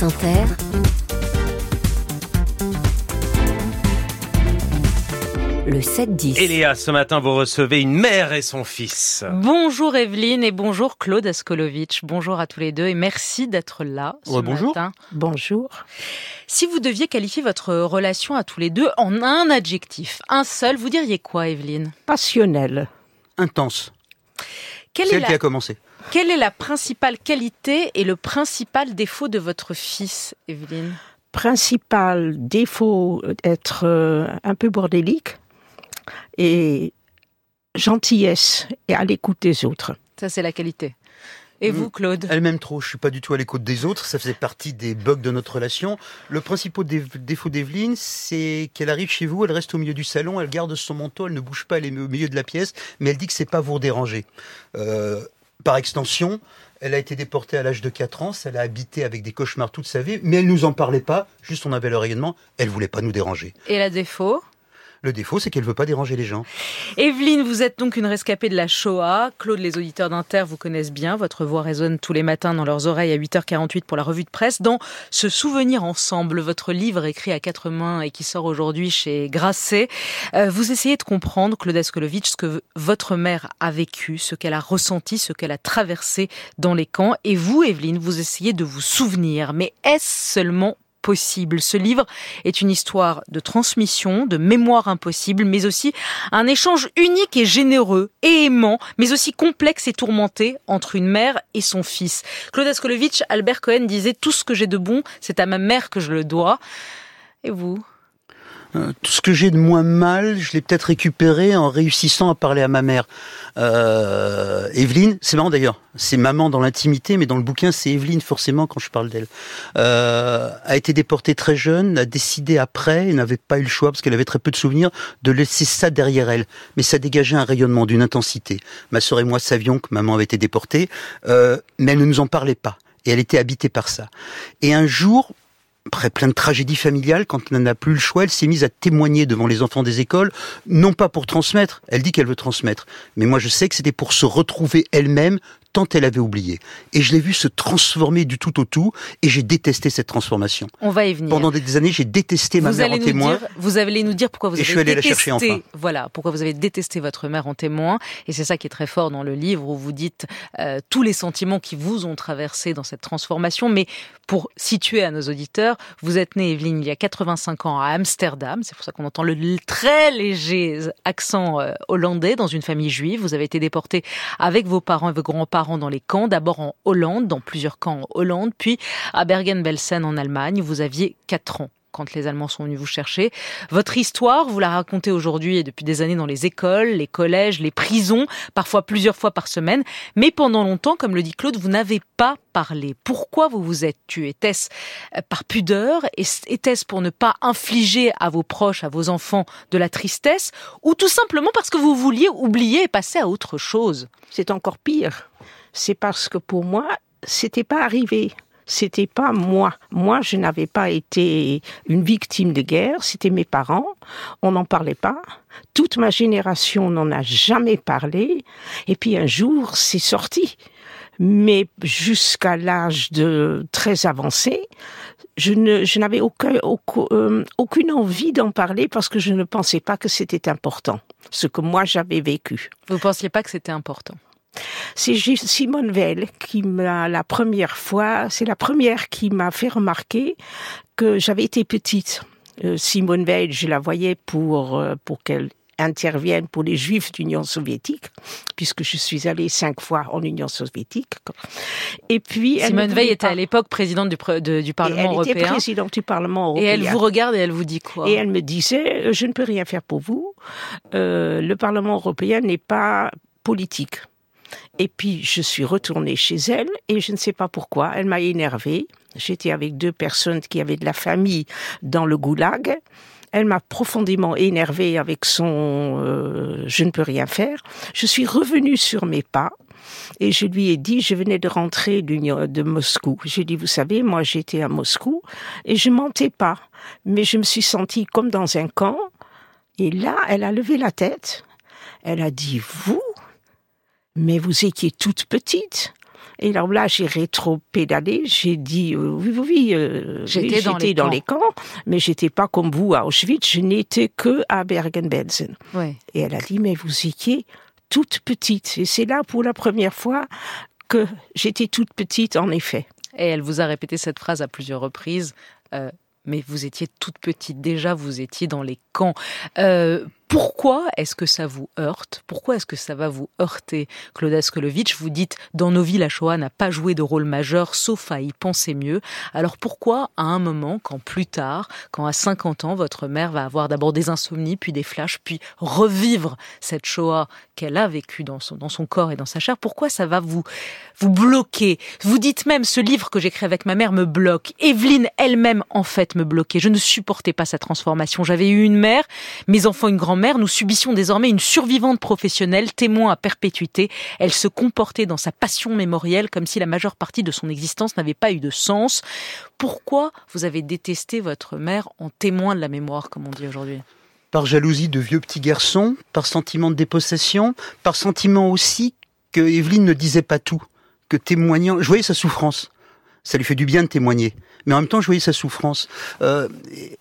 France Inter, le 7-10. Eléa, ce matin, vous recevez une mère et son fils. Bonjour Evelyne et bonjour Claude Askolovitch. Bonjour à tous les deux et merci d'être là ce Ouais, bonjour. matin. Bonjour. Si vous deviez qualifier votre relation à tous les deux en un adjectif, un seul, vous diriez quoi Evelyne? Passionnel. intense. quelle est, elle qui a commencé. Quelle est la principale qualité et le principal défaut de votre fils, Evelyne? Principal défaut être euh, un peu bordélique et gentillesse et à l'écoute des autres. Ça, c'est la qualité. Et Mm. vous, Claude? Elle m'aime trop. Je suis pas du tout à l'écoute des autres. Ça faisait partie des bugs de notre relation. Le principal dé- défaut d'Evelyne, c'est qu'elle arrive chez vous, elle reste au milieu du salon, elle garde son manteau, elle ne bouge pas, elle est au milieu de la pièce, mais elle dit que c'est pas vous déranger. Euh, par extension, elle a été déportée à l'âge de 4 ans, elle a habité avec des cauchemars toute sa vie, mais elle nous en parlait pas, juste on avait le rayonnement, elle voulait pas nous déranger. Et la défaut? Le défaut, c'est qu'elle veut pas déranger les gens. Evelyne, vous êtes donc une rescapée de la Shoah. Claude, les auditeurs d'Inter vous connaissent bien. Votre voix résonne tous les matins dans leurs oreilles à 8h48 pour la revue de presse. Dans Ce souvenir ensemble, votre livre écrit à quatre mains et qui sort aujourd'hui chez Grasset, euh, vous essayez de comprendre, Claude Askolovitch, ce que votre mère a vécu, ce qu'elle a ressenti, ce qu'elle a traversé dans les camps. Et vous, Evelyne, vous essayez de vous souvenir. Mais est-ce seulement possible Ce livre est une histoire de transmission, de mémoire impossible, mais aussi un échange unique et généreux et aimant, mais aussi complexe et tourmenté entre une mère et son fils. Claude Askolovitch, Albert Cohen disait tout ce que j'ai de bon, c'est à ma mère que je le dois. Et vous? Euh, tout ce que j'ai de moins mal, je l'ai peut-être récupéré en réussissant à parler à ma mère. Euh, Evelyne, c'est marrant d'ailleurs, c'est maman dans l'intimité, mais dans le bouquin c'est Evelyne forcément quand je parle d'elle. Euh, a été déportée très jeune, a décidé après, et n'avait pas eu le choix parce qu'elle avait très peu de souvenirs, de laisser ça derrière elle. Mais ça dégageait un rayonnement d'une intensité. Ma sœur et moi savions que maman avait été déportée, euh, mais elle ne nous en parlait pas. Et elle était habitée par ça. Et un jour, après plein de tragédies familiales, quand elle n'a plus le choix, elle s'est mise à témoigner devant les enfants des écoles, non pas pour transmettre, elle dit qu'elle veut transmettre, mais moi je sais que c'était pour se retrouver elle-même tant elle avait oublié. Et je l'ai vu se transformer du tout au tout, et j'ai détesté cette transformation. On va y venir. Pendant des années, j'ai détesté ma vous mère allez en nous témoin. dire, vous allez nous dire pourquoi vous Et avez je suis allé la détesté, chercher enfin. voilà, pourquoi vous avez détesté votre mère en témoin. Et c'est ça qui est très fort dans le livre où vous dites euh, tous les sentiments qui vous ont traversé dans cette transformation. Mais pour situer à nos auditeurs, vous êtes née, Evelyne, il y a 85 ans à Amsterdam. C'est pour ça qu'on entend le très léger accent euh, hollandais dans une famille juive. Vous avez été déportée avec vos parents et vos grands-parents dans les camps, d'abord en Hollande, dans plusieurs camps en Hollande, puis à Bergen-Belsen en Allemagne. Vous aviez 4 ans quand les Allemands sont venus vous chercher. Votre histoire, vous la racontez aujourd'hui et depuis des années dans les écoles, les collèges, les prisons, parfois plusieurs fois par semaine. Mais pendant longtemps, comme le dit Claude, vous n'avez pas parlé. Pourquoi vous vous êtes tué? Était-ce euh, par pudeur? Était-ce pour ne pas infliger à vos proches, à vos enfants, de la tristesse? Ou tout simplement parce que vous vouliez oublier et passer à autre chose? C'est encore pire. C'est parce que pour moi, c'était pas arrivé. C'était pas moi. Moi, je n'avais pas été une victime de guerre. C'était mes parents. On n'en parlait pas. Toute ma génération n'en a jamais parlé. Et puis un jour, c'est sorti. Mais jusqu'à l'âge de très avancé, je n'avais euh, aucune envie d'en parler parce que je ne pensais pas que c'était important. Ce que moi j'avais vécu. Vous ne pensiez pas que c'était important? C'est Simone Veil qui m'a la première fois, c'est la première qui m'a fait remarquer que j'avais été petite. Euh, Simone Veil, je la voyais pour euh, pour qu'elle intervienne pour les Juifs d'Union soviétique, puisque je suis allée cinq fois en Union soviétique. Et puis Simone ne Veil était à l'époque présidente du, pre- de- du et Parlement elle était européen. présidente du Parlement Et européen. elle vous regarde et elle vous dit quoi? Et elle me disait, euh, je ne peux rien faire pour vous. Euh, le Parlement européen n'est pas politique. Et puis, je suis retournée chez elle et je ne sais pas pourquoi. Elle m'a énervée. J'étais avec deux personnes qui avaient de la famille dans le goulag. Elle m'a profondément énervée avec son euh, je ne peux rien faire. Je suis revenue sur mes pas et je lui ai dit, je venais de rentrer de Moscou. J'ai dit, vous savez, moi j'étais à Moscou et je mentais pas, mais je me suis sentie comme dans un camp. Et là, elle a levé la tête. Elle a dit, vous, mais vous étiez toute petite. Et alors là, j'ai rétro-pédalé. J'ai dit euh, oui, oui, oui. euh, J'étais oui, dans les dans camps. les camps, mais j'étais pas comme vous à Auschwitz. Je n'étais que à Bergen-Belsen. Ouais. Et elle a dit mais vous étiez toute petite. Et c'est là pour la première fois que j'étais toute petite, en effet. Et elle vous a répété cette phrase à plusieurs reprises. euh, mais vous étiez toute petite déjà, vous étiez dans les camps. Pourquoi est-ce que ça vous heurte? Pourquoi est-ce que ça va vous heurter, Claude Askolovitch Vous dites, dans nos vies, la Shoah n'a pas joué de rôle majeur, sauf à y penser mieux. Alors pourquoi, à un moment, quand plus tard, quand à 50 ans, votre mère va avoir d'abord des insomnies, puis des flashs, puis revivre cette Shoah qu'elle a vécue dans son, dans son corps et dans sa chair, pourquoi ça va vous, vous bloquer? Vous dites même, ce livre que j'écris avec ma mère me bloque. Evelyne elle-même, en fait, me bloquait. Je ne supportais pas sa transformation. J'avais eu une mère, mes enfants une grand-mère. Nous subissions désormais une survivante professionnelle, témoin à perpétuité. Elle se comportait dans sa passion mémorielle comme si la majeure partie de son existence n'avait pas eu de sens. Pourquoi vous avez détesté votre mère en témoin de la mémoire, comme on dit aujourd'hui? Par jalousie de vieux petits garçons, par sentiment de dépossession, par sentiment aussi que Evelyne ne disait pas tout, que témoignant, je voyais sa souffrance. Ça lui fait du bien de témoigner. Mais en même temps, je voyais sa souffrance. Euh,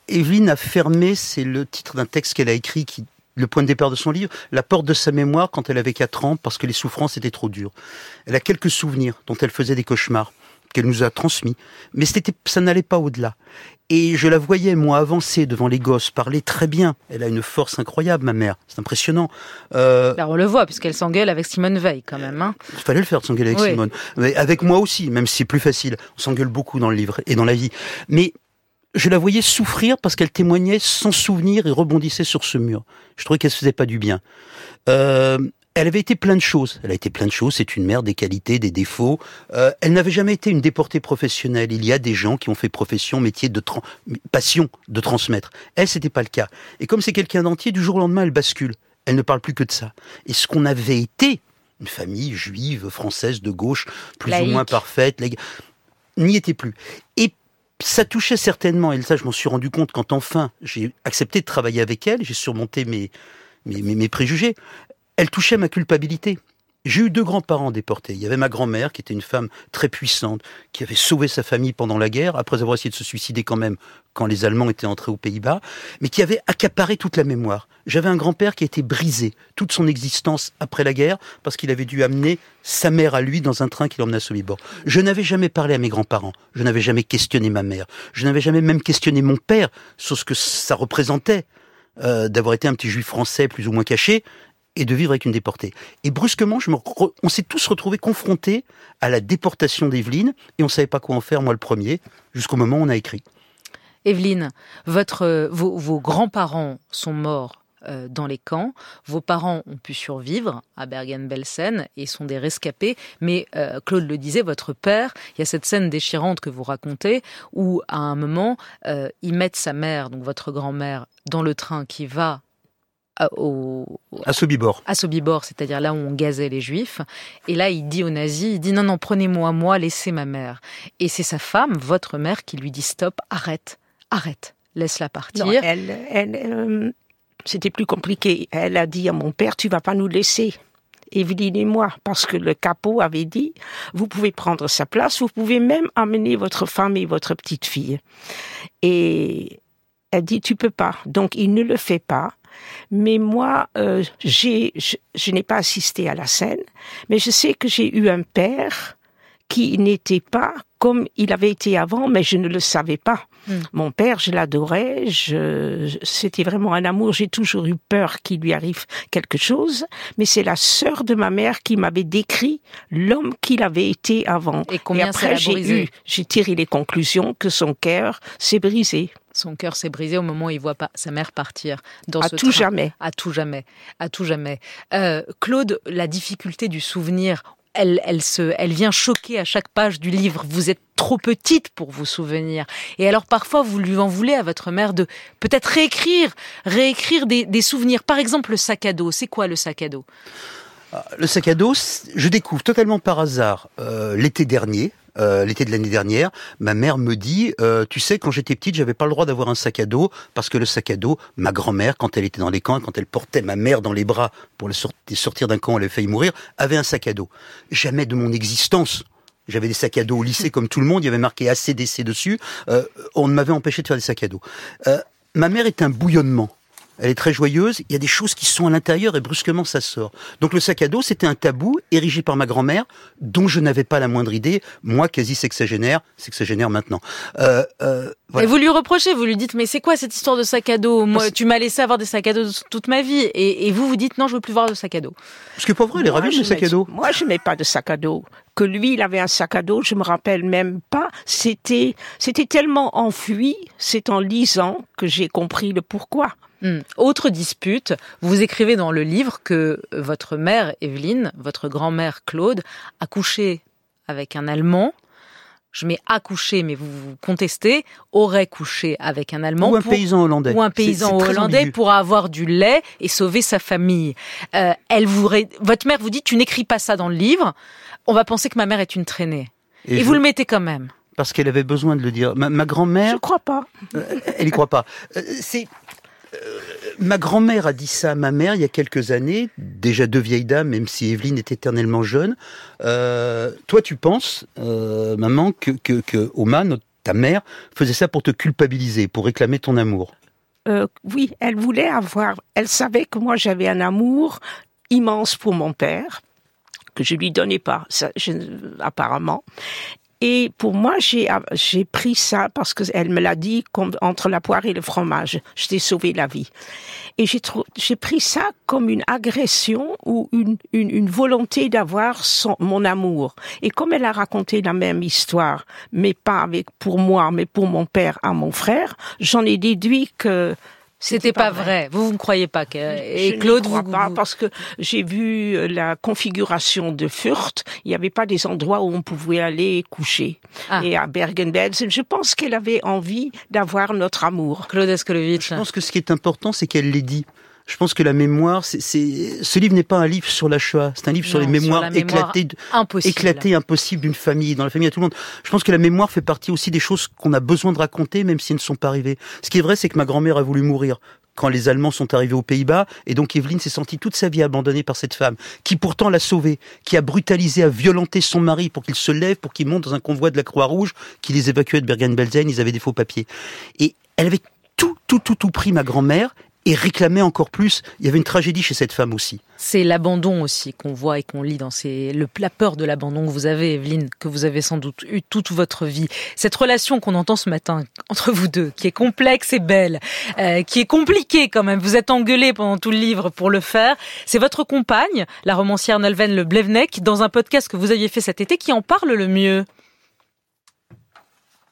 Evelyne a fermé, c'est le titre d'un texte qu'elle a écrit qui le point de départ de son livre, la porte de sa mémoire quand elle avait 4 ans parce que les souffrances étaient trop dures. Elle a quelques souvenirs dont elle faisait des cauchemars qu'elle nous a transmis, mais c'était, ça n'allait pas au-delà. Et je la voyais, moi, avancer devant les gosses, parler très bien. Elle a une force incroyable, ma mère. C'est impressionnant. Euh, Là, on le voit, puisqu'elle s'engueule avec Simone Veil, quand même. Hein. il fallait le faire de s'engueuler avec Oui. Simone. Mais avec moi aussi, même si c'est plus facile. On s'engueule beaucoup dans le livre et dans la vie. Mais je la voyais souffrir parce qu'elle témoignait sans souvenir et rebondissait sur ce mur. Je trouvais qu'elle se faisait pas du bien. Euh, elle avait été plein de choses. Elle a été plein de choses. C'est une mère, des qualités, des défauts. Euh, elle n'avait jamais été une déportée professionnelle. Il y a des gens qui ont fait profession, métier de passion de transmettre. Elle, c'était pas le cas. Et comme c'est quelqu'un d'entier, du jour au lendemain, elle bascule. Elle ne parle plus que de ça. Et ce qu'on avait été, une famille juive, française, de gauche, plus Laïque. ou moins parfaite, n'y était plus. Et ça touchait certainement, et ça je m'en suis rendu compte quand enfin j'ai accepté de travailler avec elle, j'ai surmonté mes, mes, mes, mes préjugés, elle touchait ma culpabilité. J'ai eu deux grands-parents déportés. Il y avait ma grand-mère, qui était une femme très puissante, qui avait sauvé sa famille pendant la guerre, après avoir essayé de se suicider quand même quand les Allemands étaient entrés aux Pays-Bas, mais qui avait accaparé toute la mémoire. J'avais un grand-père qui a été brisé toute son existence après la guerre, parce qu'il avait dû amener sa mère à lui dans un train qui l'emmenait à Sobibor. Je n'avais jamais parlé à mes grands-parents, je n'avais jamais questionné ma mère, je n'avais jamais même questionné mon père sur ce que ça représentait euh, d'avoir été un petit juif français plus ou moins caché et de vivre avec une déportée. Et brusquement, on s'est tous retrouvés confrontés à la déportation d'Evelyne et on savait pas quoi en faire, moi le premier, jusqu'au moment où on a écrit. Evelyne, votre, euh, vos, grands-parents sont morts euh, dans les camps. Vos parents ont pu survivre à Bergen-Belsen et sont des rescapés. Mais euh, Claude le disait, votre père, il y a cette scène déchirante que vous racontez où, à un moment, ils mettent sa mère, donc votre grand-mère, dans le train qui va à- au, À Sobibor. à Sobibor, c'est-à-dire là où on gazait les juifs. Et là, il dit aux nazis, il dit non, non, prenez-moi, moi, laissez ma mère. Et c'est sa femme, votre mère, qui lui dit stop, arrête, arrête, laisse-la partir. Non, elle, elle, euh, c'était plus compliqué. Elle a dit à mon père, tu vas pas nous laisser. Evelyne et moi, parce que le capot avait dit, vous pouvez prendre sa place, vous pouvez même amener votre femme et votre petite fille. Et elle dit, tu peux pas. Donc, il ne le fait pas. Mais moi, euh, j'ai, je, je n'ai pas assisté à la scène, mais je sais que j'ai eu un père qui n'était pas comme il avait été avant, mais je ne le savais pas. Hmm. Mon père, je l'adorais, je, c'était vraiment un amour. J'ai toujours eu peur qu'il lui arrive quelque chose, mais c'est la sœur de ma mère qui m'avait décrit l'homme qu'il avait été avant. Et combien Et après, j'ai eu, j'ai tiré les conclusions que son cœur s'est brisé Son cœur s'est brisé au moment où il voit pas sa mère partir dans à ce tout train. jamais. À tout jamais. À tout jamais. Euh, Claude, la difficulté du souvenir, elle, elle, se, elle vient choquer à chaque page du livre. Vous êtes trop petite pour vous souvenir. Et alors parfois, vous lui en voulez à votre mère de peut-être réécrire, réécrire des, des souvenirs. Par exemple, le sac à dos. C'est quoi le sac à dos? Le sac à dos, je découvre totalement par hasard euh, l'été dernier. Euh, l'été de l'année dernière, ma mère me dit, euh, tu sais, quand j'étais petite, j'avais pas le droit d'avoir un sac à dos parce que le sac à dos, ma grand-mère, quand elle était dans les camps, quand elle portait ma mère dans les bras pour le sortir d'un camp, elle avait failli mourir, avait un sac à dos. Jamais de mon existence. J'avais des sacs à dos au lycée comme tout le monde, il y avait marqué ACDC dessus. Euh, on m'avait empêché de faire des sacs à dos. Euh, ma mère est un bouillonnement elle est très joyeuse, il y a des choses qui sont à l'intérieur et brusquement ça sort. Donc le sac à dos, c'était un tabou érigé par ma grand-mère, dont je n'avais pas la moindre idée, moi quasi sexagénaire, sexagénaire maintenant. Euh, euh, voilà. Et vous lui reprochez, vous lui dites, mais c'est quoi cette histoire de sac à dos? Moi, tu m'as laissé avoir des sacs à dos toute ma vie, et, et, vous vous dites, non, je veux plus voir de sac à dos. Parce que pour vrai, elle est ravie de sac à dos. Moi, je mets pas de sac à dos que lui, il avait un sac à dos, je me rappelle même pas. C'était, c'était tellement enfui, c'est en lisant que j'ai compris le pourquoi. Hmm. Autre dispute, vous écrivez dans le livre que votre mère Evelyne, votre grand-mère Claude, a couché avec un Allemand. Je mets a couché, mais vous, vous contestez, aurait couché avec un Allemand. Ou un paysan hollandais. Ou un paysan hollandais pour avoir du lait et sauver sa famille. Euh, elle vous, votre mère vous dit, tu n'écris pas ça dans le livre, on va penser que ma mère est une traînée. Et, vous le mettez quand même parce qu'elle avait besoin de le dire. Ma, grand-mère. Je crois pas. Euh, elle y croit pas. Euh, c'est ma grand-mère a dit ça à ma mère il y a quelques années, déjà deux vieilles dames, même si Evelyne est éternellement jeune. Euh, toi, tu penses, euh, maman, que, que, Oma, ta mère, faisait ça pour te culpabiliser, pour réclamer ton amour? Euh, Oui, elle voulait avoir. Elle savait que moi j'avais un amour immense pour mon père que je lui donnais pas, apparemment. Et pour moi, j'ai j'ai pris ça parce que elle me l'a dit comme entre la poire et le fromage. Je t'ai sauvé la vie. Et j'ai pris ça comme une agression ou une une, une volonté d'avoir mon amour. Et comme elle a raconté la même histoire, mais pas avec pour moi, mais pour mon père à mon frère, j'en ai déduit que c'était pas, vrai. Vous, vous ne croyez pas que... Et Claude, vous... pas parce que j'ai vu euh, la configuration de Furt. Il n'y avait pas des endroits où on pouvait aller coucher. Ah. Et à Bergen-Belsen, je pense qu'elle avait envie d'avoir notre amour. Claude Escolovitch. Je pense que ce qui est important, c'est qu'elle l'ait dit. Je pense que la mémoire, c'est, ce livre n'est pas un livre sur la Shoah, c'est un livre sur les mémoires éclatées, éclatées, impossibles d'une famille, dans la famille à tout le monde. Je pense que la mémoire fait partie aussi des choses qu'on a besoin de raconter, même si elles ne sont pas arrivées. Ce qui est vrai, c'est que ma grand-mère a voulu mourir quand les Allemands sont arrivés aux Pays-Bas, et donc Evelyne s'est sentie toute sa vie abandonnée par cette femme, qui pourtant l'a sauvée, qui a brutalisé, a violenté son mari pour qu'il se lève, pour qu'il monte dans un convoi de la Croix-Rouge, qui les évacuait de Bergen-Belsen, ils avaient des faux papiers. Et elle avait tout, tout, tout, tout pris, ma grand-mère, et réclamait encore plus. Il y avait une tragédie chez cette femme aussi. C'est l'abandon aussi qu'on voit et qu'on lit dans ces, le, la peur de l'abandon que vous avez, Evelyne, que vous avez sans doute eu toute votre vie. Cette relation qu'on entend ce matin entre vous deux, qui est complexe et belle, euh, qui est compliquée quand même. Vous êtes engueulé pendant tout le livre pour le faire. C'est votre compagne, la romancière Nelven Le Blevnek, dans un podcast que vous aviez fait cet été, qui en parle le mieux.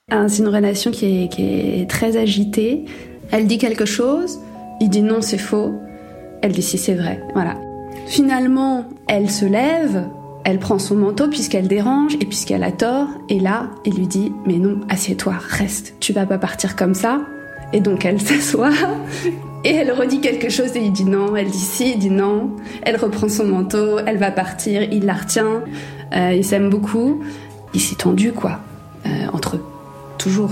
Ah, c'est une relation qui est, qui est très agitée. Elle dit quelque chose, il dit non, c'est faux. Elle dit si, c'est vrai. Voilà. Finalement, elle se lève, elle prend son manteau puisqu'elle dérange et puisqu'elle a tort. Et là, il lui dit mais non, assieds-toi, reste. Tu vas pas partir comme ça. Et donc elle s'assoit et elle redit quelque chose et il dit non. Elle dit si, il dit non. Elle reprend son manteau, elle va partir, il la retient. Euh, ils s'aiment beaucoup. Il s'est tendu quoi euh, entre eux, toujours.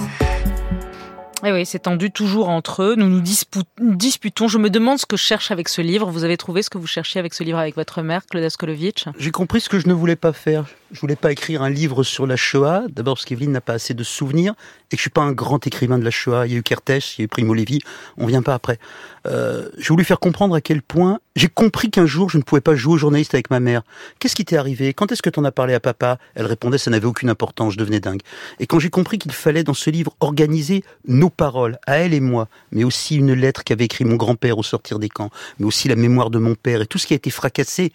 Oui, oui, c'est tendu toujours entre eux. Nous nous disputons. Je me demande ce que je cherche avec ce livre. Vous avez trouvé ce que vous cherchiez avec ce livre avec votre mère, Claude Askolovitch J'ai compris ce que je ne voulais pas faire. Je voulais pas écrire un livre sur la Shoah. D'abord parce qu'Evelyne n'a pas assez de souvenirs et que je suis pas un grand écrivain de la Shoah. Il y a eu Kertész, il y a eu Primo Levi. On vient pas après. Euh, j'ai voulu faire comprendre à quel point j'ai compris qu'un jour je ne pouvais pas jouer au journaliste avec ma mère. Qu'est-ce qui t'est arrivé? Quand est-ce que t'en as parlé à papa? Elle répondait ça n'avait aucune importance. Je devenais dingue. Et quand j'ai compris qu'il fallait dans ce livre organiser nos paroles à elle et moi, mais aussi une lettre qu'avait écrit mon grand-père au sortir des camps, mais aussi la mémoire de mon père et tout ce qui a été fracassé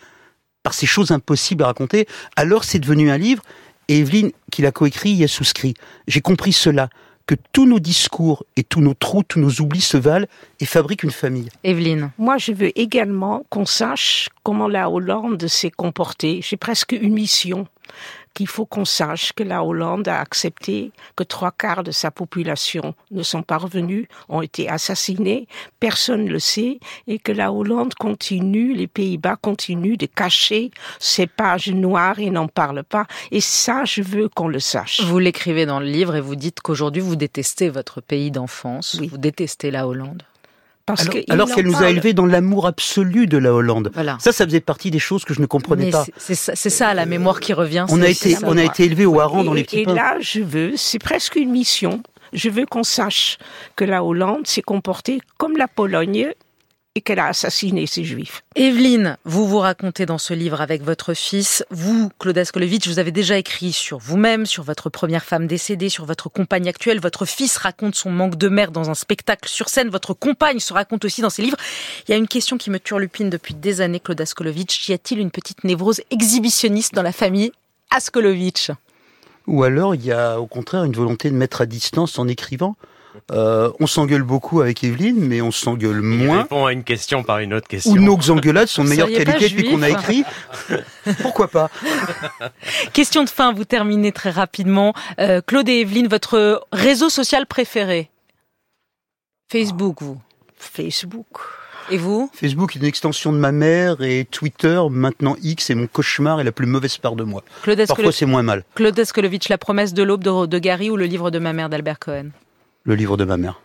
par ces choses impossibles à raconter, alors c'est devenu un livre, et Evelyne, qui l'a coécrit, y a souscrit. J'ai compris cela, que tous nos discours et tous nos trous, tous nos oublis se valent et fabriquent une famille. Evelyne. Moi, je veux également qu'on sache comment la Hollande s'est comportée. J'ai presque une mission qu'il faut qu'on sache que la Hollande a accepté que trois quarts de sa population ne sont pas revenus, ont été assassinés, personne ne le sait, et que la Hollande continue, les Pays-Bas continuent de cacher ces pages noires et n'en parlent pas. Et ça, je veux qu'on le sache. Vous l'écrivez dans le livre et vous dites qu'aujourd'hui vous détestez votre pays d'enfance, Oui. vous détestez la Hollande. Parce Alors, qu'elle nous a élevés dans l'amour absolu de la Hollande. Voilà. Ça, ça faisait partie des choses que je ne comprenais Mais pas. c'est- ça, la mémoire qui revient. On a été, ça. on a été élevés au hareng dans les petits Et pains. là, je veux, c'est presque une mission. Je veux qu'on sache que la Hollande s'est comportée comme la Pologne et qu'elle a assassiné ses juifs. Evelyne, vous vous racontez dans ce livre avec votre fils. Vous, Claude Askolovitch, vous avez déjà écrit sur vous-même, sur votre première femme décédée, sur votre compagne actuelle. Votre fils raconte son manque de mère dans un spectacle sur scène. Votre compagne se raconte aussi dans ses livres. Il y a une question qui me turlupine depuis des années, Claude Askolovitch. Y a-t-il une petite névrose exhibitionniste dans la famille Askolovitch Ou alors, il y a au contraire une volonté de mettre à distance en écrivant? Euh, on s'engueule beaucoup avec Evelyne, mais on s'engueule Il moins. répond à une question par une autre question. Ou nos engueulades sont de meilleure qualité depuis qu'on a écrit. Pourquoi pas Question de fin, vous terminez très rapidement. Euh, Claude et Evelyne, votre réseau social préféré Facebook, vous. Facebook. Et vous Facebook est une extension de ma mère et Twitter, maintenant X, est mon cauchemar et la plus mauvaise part de moi. Claude, Parfois, c'est moins mal. Claude Askolovitch, La promesse de l'aube de, de Gary ou le livre de ma mère d'Albert Cohen Le livre de ma mère.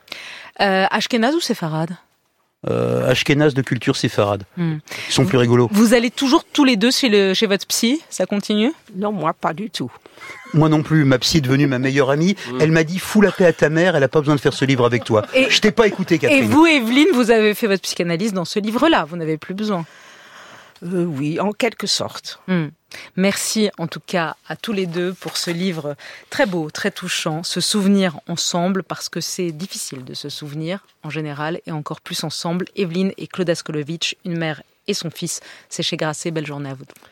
euh, Ashkenaz ou Séfarade? Euh, Ashkenaz de culture séfarade. Hmm. Ils sont plus rigolos. Vous allez toujours tous les deux chez, le, chez votre psy? Ça continue? Non, moi, pas du tout. Moi non plus, ma psy est devenue ma meilleure amie. Elle m'a dit, fous la paix à ta mère, elle a pas besoin de faire ce livre avec toi. Et- Je t'ai pas écouté, Et Catherine. vous, Evelyne, vous avez fait votre psychanalyse dans ce livre-là. Vous n'avez plus besoin. Euh, oui, en quelque sorte. Hmm. Merci en tout cas à tous les deux pour ce livre très beau, très touchant, se souvenir ensemble parce que c'est difficile de se souvenir en général et encore plus ensemble. Evelyne et Claude Askolovitch, une mère et son fils, c'est chez Grasset. Belle journée à vous.